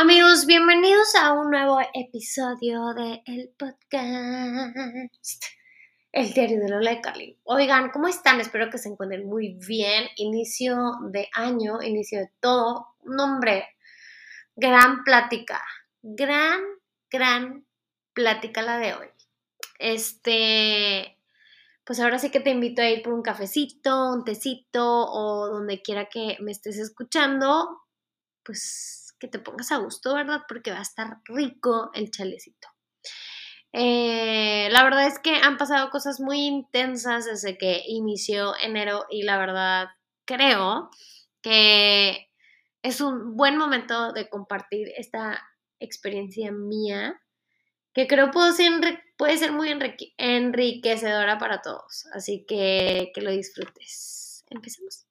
Amigos, bienvenidos a un nuevo episodio de el podcast El diario de Lola de Carly. Oigan, ¿cómo están? Espero que se encuentren muy bien. Inicio de año, inicio de todo. Un hombre, gran plática, gran, gran plática la de hoy. Este, pues ahora sí que te invito a ir por un cafecito, un tecito o donde quiera que me estés escuchando. Pues que te pongas a gusto, ¿verdad? Porque va a estar rico el chalecito. Eh, la verdad es que han pasado cosas muy intensas desde que inició enero y la verdad creo que es un buen momento de compartir esta experiencia mía que creo puede ser, puede ser muy enriquecedora para todos. Así que que lo disfrutes. Empecemos.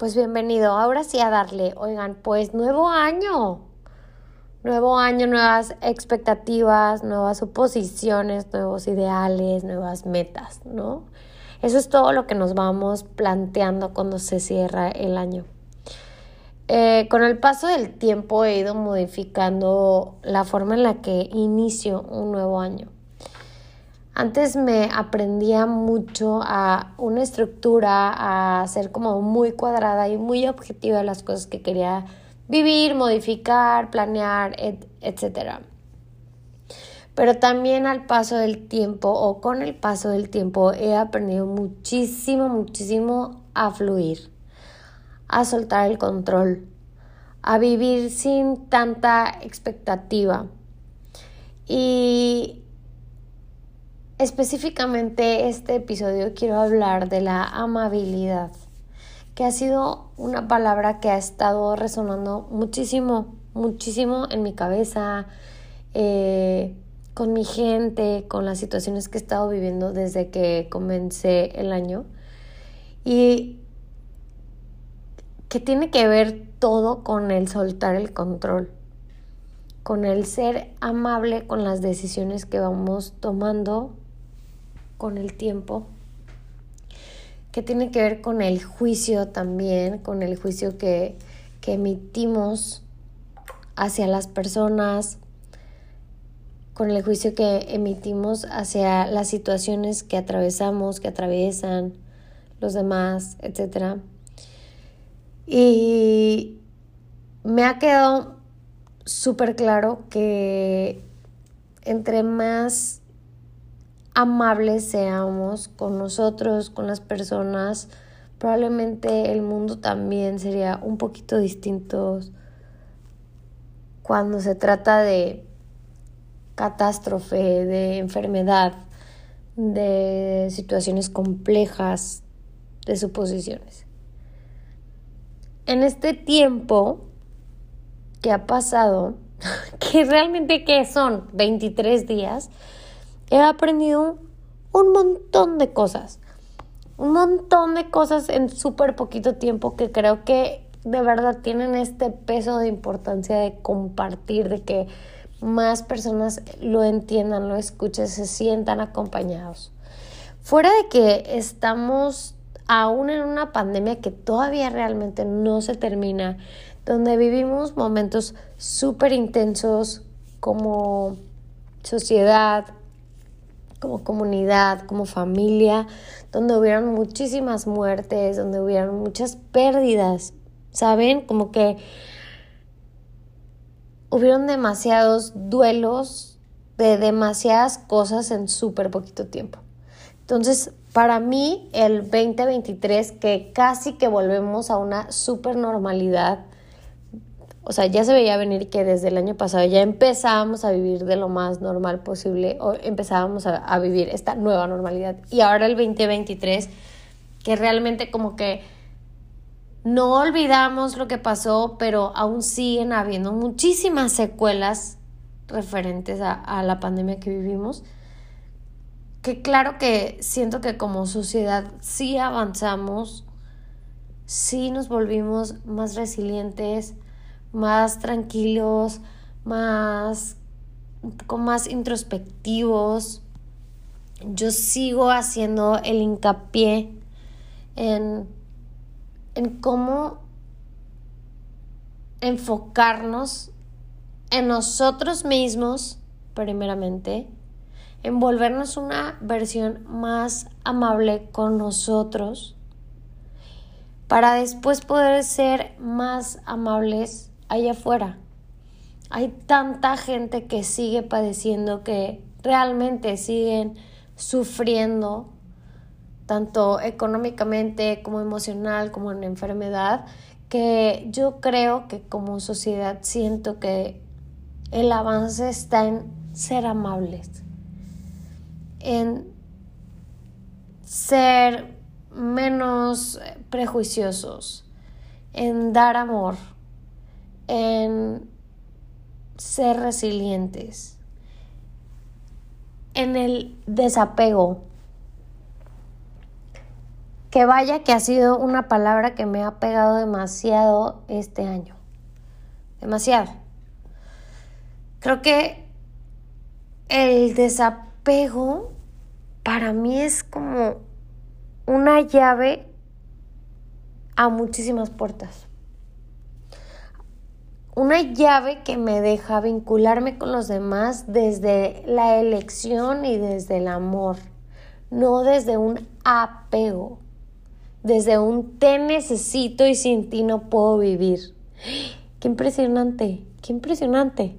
Pues bienvenido, ahora sí a darle, oigan, pues nuevo año, nuevo año, nuevas expectativas, nuevas suposiciones, nuevos ideales, nuevas metas, ¿no? Eso es todo lo que nos vamos planteando cuando se cierra el año. Eh, con el paso del tiempo he ido modificando la forma en la que inicio un nuevo año. Antes me aprendía mucho a una estructura, a ser como muy cuadrada y muy objetiva de las cosas que quería vivir, modificar, planear, etc. Pero también al paso del tiempo o con el paso del tiempo he aprendido muchísimo, muchísimo a fluir, a soltar el control, a vivir sin tanta expectativa. Y Específicamente este episodio quiero hablar de la amabilidad, que ha sido una palabra que ha estado resonando muchísimo, muchísimo en mi cabeza, eh, con mi gente, con las situaciones que he estado viviendo desde que comencé el año. Y que tiene que ver todo con el soltar el control, con el ser amable con las decisiones que vamos tomando con el tiempo, que tiene que ver con el juicio también, con el juicio que, que emitimos hacia las personas, con el juicio que emitimos hacia las situaciones que atravesamos, que atraviesan los demás, etc. Y me ha quedado súper claro que entre más amables seamos con nosotros, con las personas, probablemente el mundo también sería un poquito distinto cuando se trata de catástrofe, de enfermedad, de situaciones complejas, de suposiciones. En este tiempo que ha pasado, que realmente ¿qué son? 23 días, he aprendido un montón de cosas. Un montón de cosas en súper poquito tiempo que creo que de verdad tienen este peso de importancia de compartir, de que más personas lo entiendan, lo escuchen, se sientan acompañados. Fuera de que estamos aún en una pandemia que todavía realmente no se termina, donde vivimos momentos súper intensos como sociedad, como comunidad, como familia, donde hubieron muchísimas muertes, donde hubieron muchas pérdidas, ¿saben? Como que hubieron demasiados duelos de demasiadas cosas en súper poquito tiempo. Entonces, para mí, el 2023, que casi que volvemos a una súper normalidad, o sea, ya se veía venir que desde el año pasado ya empezábamos a vivir de lo más normal posible o empezábamos a, vivir esta nueva normalidad. Y ahora el 2023, que realmente como que no olvidamos lo que pasó, pero aún siguen habiendo muchísimas secuelas referentes a, a la pandemia que vivimos. Que claro que siento que como sociedad sí avanzamos, sí nos volvimos más resilientes, más tranquilos, más un poco más introspectivos. Yo sigo haciendo el hincapié en en cómo enfocarnos en nosotros mismos, primeramente, en volvernos una versión más amable con nosotros, para después poder ser más amables allá afuera. Hay tanta gente que sigue padeciendo, que realmente siguen sufriendo, tanto económicamente como emocional, como en enfermedad, que yo creo que como sociedad siento que el avance está en ser amables, en ser menos prejuiciosos, en dar amor, en ser resilientes, en el desapego. Que vaya que ha sido una palabra que me ha pegado demasiado este año. Demasiado. Creo que el desapego para mí es como una llave a muchísimas puertas. Una llave que me deja vincularme con los demás desde la elección y desde el amor, no desde un apego, desde un te necesito y sin ti no puedo vivir. Qué impresionante, qué impresionante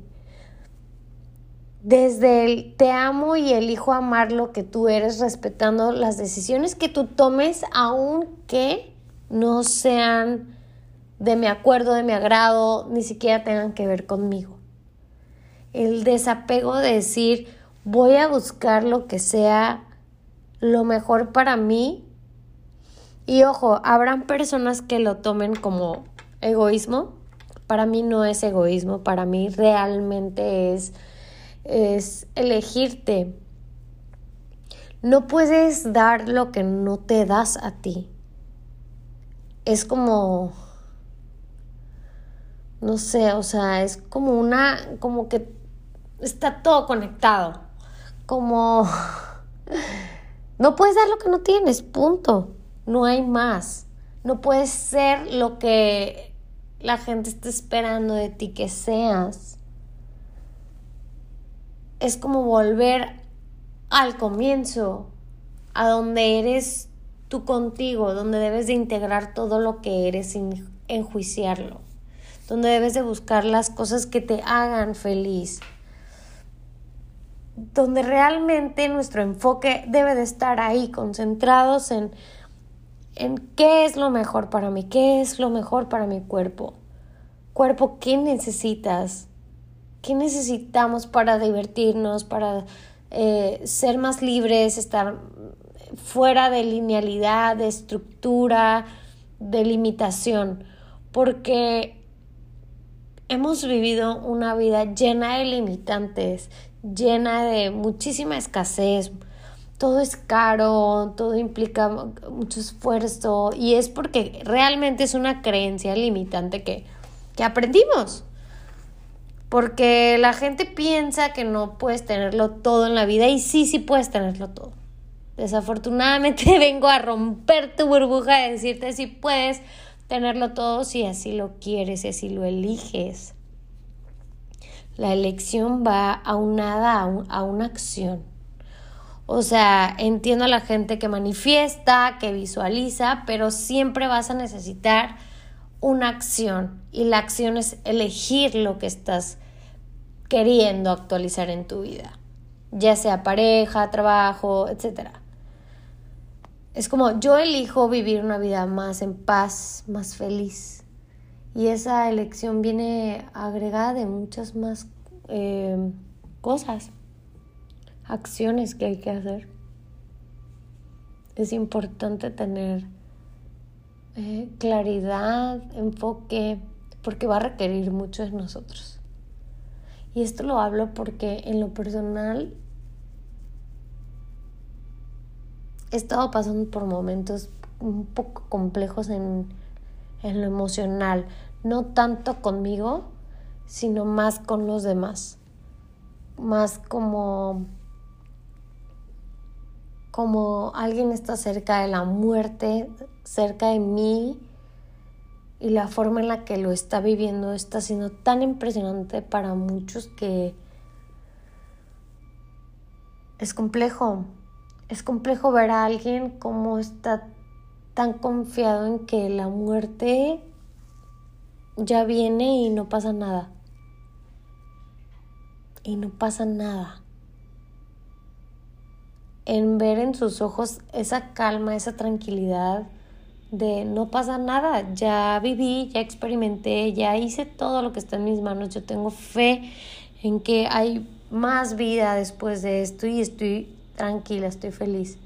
desde el te amo y elijo amar lo que tú eres, respetando las decisiones que tú tomes, aunque no sean de mi acuerdo, de mi agrado, ni siquiera tengan que ver conmigo. El desapego de decir, voy a buscar lo que sea lo mejor para mí. Y ojo, habrán personas que lo tomen como egoísmo. Para mí no es egoísmo, para mí realmente es es elegirte. No puedes dar lo que no te das a ti. Es como, no sé, o sea, es como una, como que está todo conectado. Como, no puedes dar lo que no tienes, punto. No hay más. No puedes ser lo que la gente está esperando de ti que seas es como volver al comienzo, a donde eres tú contigo, donde debes de integrar todo lo que eres sin enjuiciarlo, donde debes de buscar las cosas que te hagan feliz, donde realmente nuestro enfoque debe de estar ahí, concentrados en, en qué es lo mejor para mí, qué es lo mejor para mi cuerpo. Cuerpo, ¿qué necesitas? ¿Qué necesitamos para divertirnos, para eh, ser más libres, estar fuera de linealidad, de estructura, de limitación? Porque hemos vivido una vida llena de limitantes, llena de muchísima escasez. Todo es caro, todo implica mucho esfuerzo y es porque realmente es una creencia limitante que, que aprendimos porque la gente piensa que no puedes tenerlo todo en la vida y sí, sí puedes tenerlo todo. Desafortunadamente vengo a romper tu burbuja de decirte si puedes tenerlo todo si así lo quieres, si así lo eliges. La elección va aunada a, a una acción. O sea, entiendo a la gente que manifiesta, que visualiza, pero siempre vas a necesitar una acción y la acción es elegir lo que estás queriendo actualizar en tu vida, ya sea pareja, trabajo, etc. Es como yo elijo vivir una vida más en paz, más feliz. Y esa elección viene agregada de muchas más eh, cosas, acciones que hay que hacer. Es importante tener eh, claridad, enfoque, porque va a requerir mucho de nosotros. Y esto lo hablo porque en lo personal he estado pasando por momentos un poco complejos en, en lo emocional, no tanto conmigo, sino más con los demás, más como como alguien está cerca de la muerte, cerca de mí, y la forma en la que lo está viviendo está siendo tan impresionante para muchos que es complejo. Es complejo ver a alguien como está tan confiado en que la muerte ya viene y no pasa nada. Y no pasa nada. En ver en sus ojos esa calma, esa tranquilidad de no pasa nada, ya viví, ya experimenté, ya hice todo lo que está en mis manos, yo tengo fe en que hay más vida después de esto y estoy tranquila, estoy feliz.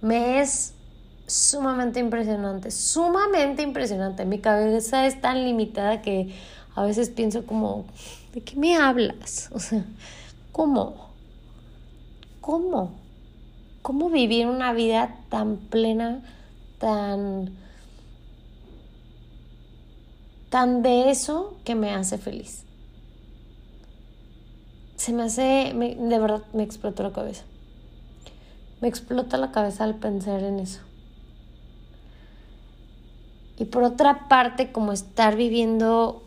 Me es sumamente impresionante, sumamente impresionante. Mi cabeza es tan limitada que a veces pienso como, ¿de qué me hablas? O sea, ¿cómo? ¿Cómo? ¿Cómo vivir una vida tan plena, tan tan de eso que me hace feliz. Se me hace, de verdad me explotó la cabeza. Me explota la cabeza al pensar en eso. Y por otra parte, como estar viviendo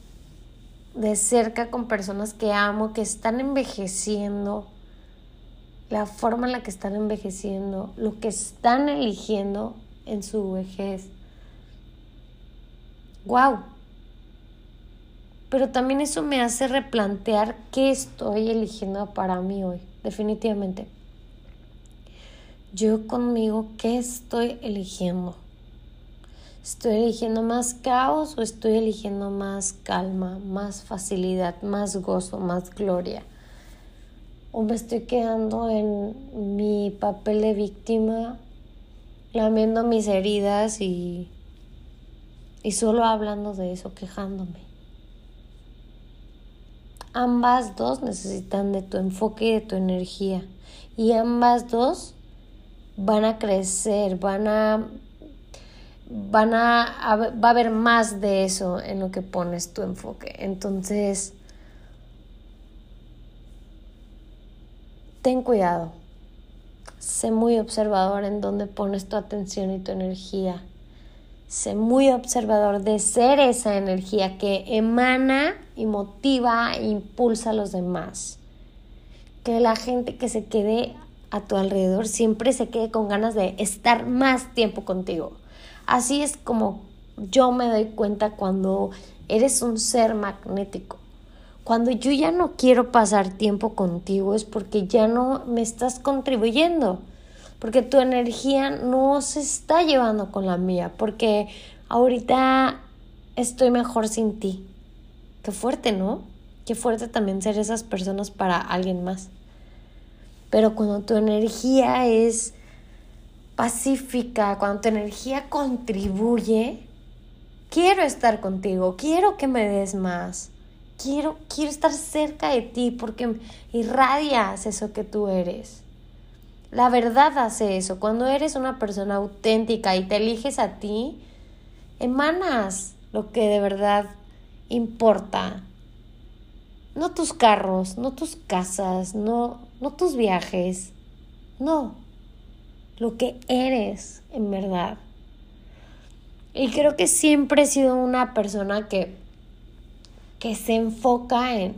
de cerca con personas que amo, que están envejeciendo, la forma en la que están envejeciendo, lo que están eligiendo en su vejez. ¡Wow! pero también eso me hace replantear qué estoy eligiendo para mí hoy, definitivamente. Yo conmigo, ¿qué estoy eligiendo? ¿Estoy eligiendo más caos o estoy eligiendo más calma, más facilidad, más gozo, más gloria? ¿O me estoy quedando en mi papel de víctima, lamiendo mis heridas y, y solo hablando de eso, quejándome? ambas dos necesitan de tu enfoque y de tu energía. Y ambas dos van a crecer, van a van a, va a haber más de eso en lo que pones tu enfoque. Entonces, ten cuidado. Sé muy observador en dónde pones tu atención y tu energía. Sé muy observador de ser esa energía que emana y motiva e impulsa a los demás. Que la gente que se quede a tu alrededor siempre se quede con ganas de estar más tiempo contigo. Así es como yo me doy cuenta cuando eres un ser magnético. Cuando yo ya no quiero pasar tiempo contigo es porque ya no me estás contribuyendo porque tu energía no se está llevando con la mía, porque ahorita estoy mejor sin ti. Qué fuerte, ¿no? Qué fuerte también ser esas personas para alguien más. Pero cuando tu energía es pacífica, cuando tu energía contribuye, quiero estar contigo, quiero que me des más. Quiero, quiero estar cerca de ti porque irradias eso que tú eres. La verdad hace eso. Cuando eres una persona auténtica y te eliges a ti, emanas lo que de verdad importa. No tus carros, no tus casas, no, no tus viajes. No. Lo que eres en verdad. Y creo que siempre he sido una persona que, que se enfoca en,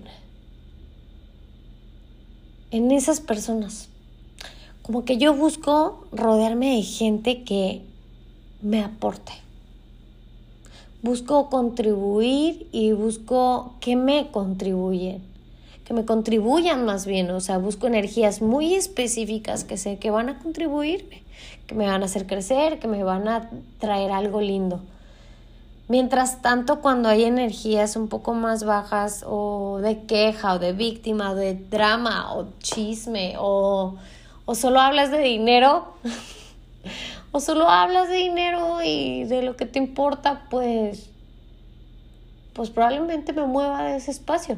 en esas personas como que yo busco rodearme de gente que me aporte. Busco contribuir y busco que me contribuyen, que me contribuyan más bien, o sea, busco energías muy específicas que sé que van a contribuirme, que me van a hacer crecer, que me van a traer algo lindo. Mientras tanto, cuando hay energías un poco más bajas o de queja o de víctima o de drama o chisme o o solo hablas de dinero, o solo hablas de dinero y de lo que te importa, pues, pues probablemente me mueva de ese espacio,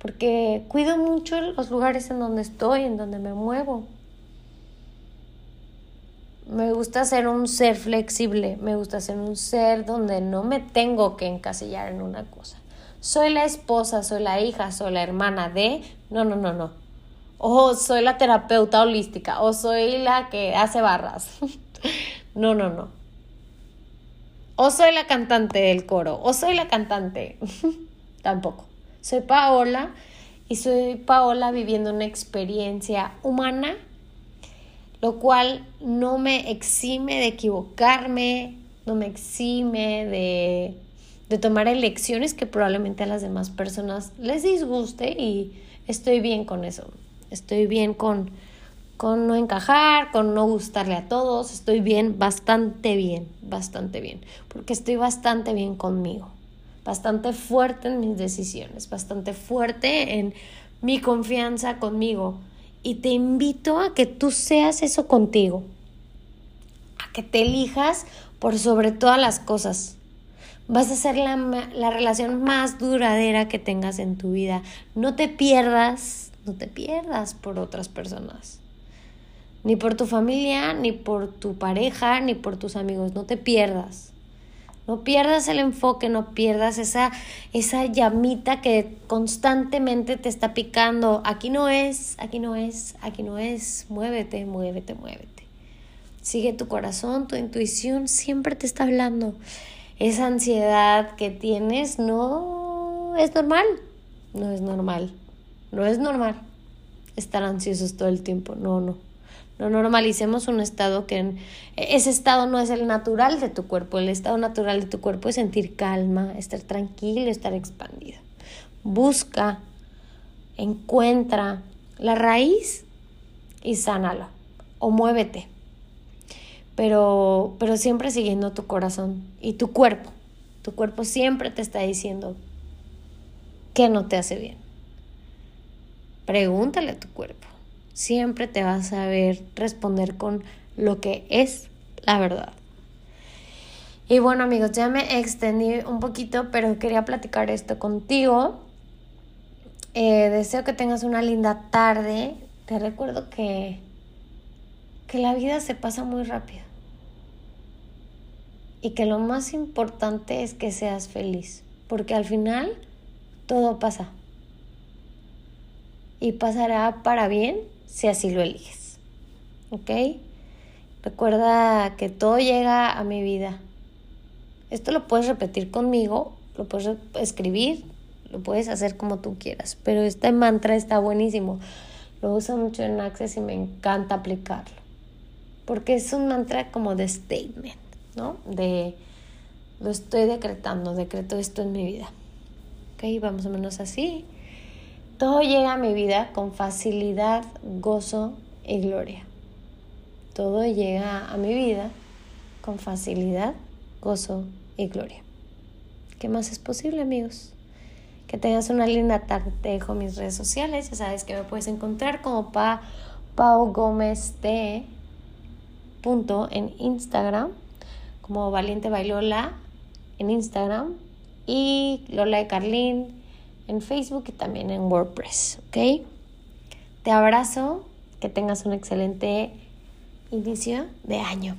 porque cuido mucho los lugares en donde estoy, en donde me muevo. Me gusta ser un ser flexible, me gusta ser un ser donde no me tengo que encasillar en una cosa. Soy la esposa, soy la hija, soy la hermana de... No, no, no, no o soy la terapeuta holística, o soy la que hace barras. no, no, no. o soy la cantante del coro, o soy la cantante. Tampoco. Soy Paola y soy Paola viviendo una experiencia humana, lo cual no me exime de equivocarme, no me exime de, de tomar elecciones que probablemente a las demás personas les disguste y estoy bien con eso. Estoy bien con, con no encajar, con no gustarle a todos. Estoy bien, bastante bien, bastante bien. Porque estoy bastante bien conmigo. Bastante fuerte en mis decisiones. Bastante fuerte en mi confianza conmigo. Y te invito a que tú seas eso contigo. A que te elijas por sobre todas las cosas. Vas a ser la, la, relación más duradera que tengas en tu vida. No te pierdas, no te pierdas por otras personas. Ni por tu familia, ni por tu pareja, ni por tus amigos. No te pierdas. No pierdas el enfoque, no pierdas esa, esa llamita que constantemente te está picando. Aquí no es, aquí no es, aquí no es. Muévete, muévete, muévete. Sigue tu corazón, tu intuición siempre te está hablando. Esa ansiedad que tienes no es normal. No es normal. No es normal estar ansiosos todo el tiempo. No, no. No normalicemos un estado que ese estado no es el natural de tu cuerpo. El estado natural de tu cuerpo es sentir calma, estar tranquilo, estar expandido. Busca, encuentra la raíz y sánala o muévete pero, pero siempre siguiendo tu corazón y tu cuerpo. Tu cuerpo siempre te está diciendo que no te hace bien. Pregúntale a tu cuerpo. Siempre te vas a ver responder con lo que es la verdad. Y bueno amigos, ya me extendí un poquito, pero quería platicar esto contigo. Eh, deseo que tengas una linda tarde. Te recuerdo que, que la vida se pasa muy rápido y que lo más importante es que seas feliz, porque al final todo pasa y pasará para bien si así lo eliges. ¿Ok? Recuerda que todo llega a mi vida. Esto lo puedes repetir conmigo, lo puedes escribir, lo puedes hacer como tú quieras, pero este mantra está buenísimo. Lo uso mucho en Access y me encanta aplicarlo, porque es un mantra como de statement. ¿no? De lo estoy decretando, decreto esto en mi vida. ¿Ok? Vamos o menos así. Todo llega a mi vida con facilidad, gozo y gloria. Todo llega a mi vida con facilidad, gozo y gloria. ¿Qué más es posible, amigos? Que tengas una linda tarde. Te dejo mis redes sociales. Ya sabes que me puedes encontrar como pa, Pau Gómez T. Punto en Instagram como Valiente Bailola en Instagram y Lola de Carlín en Facebook y también en WordPress, ¿ok? Te abrazo, que tengas un excelente inicio de año.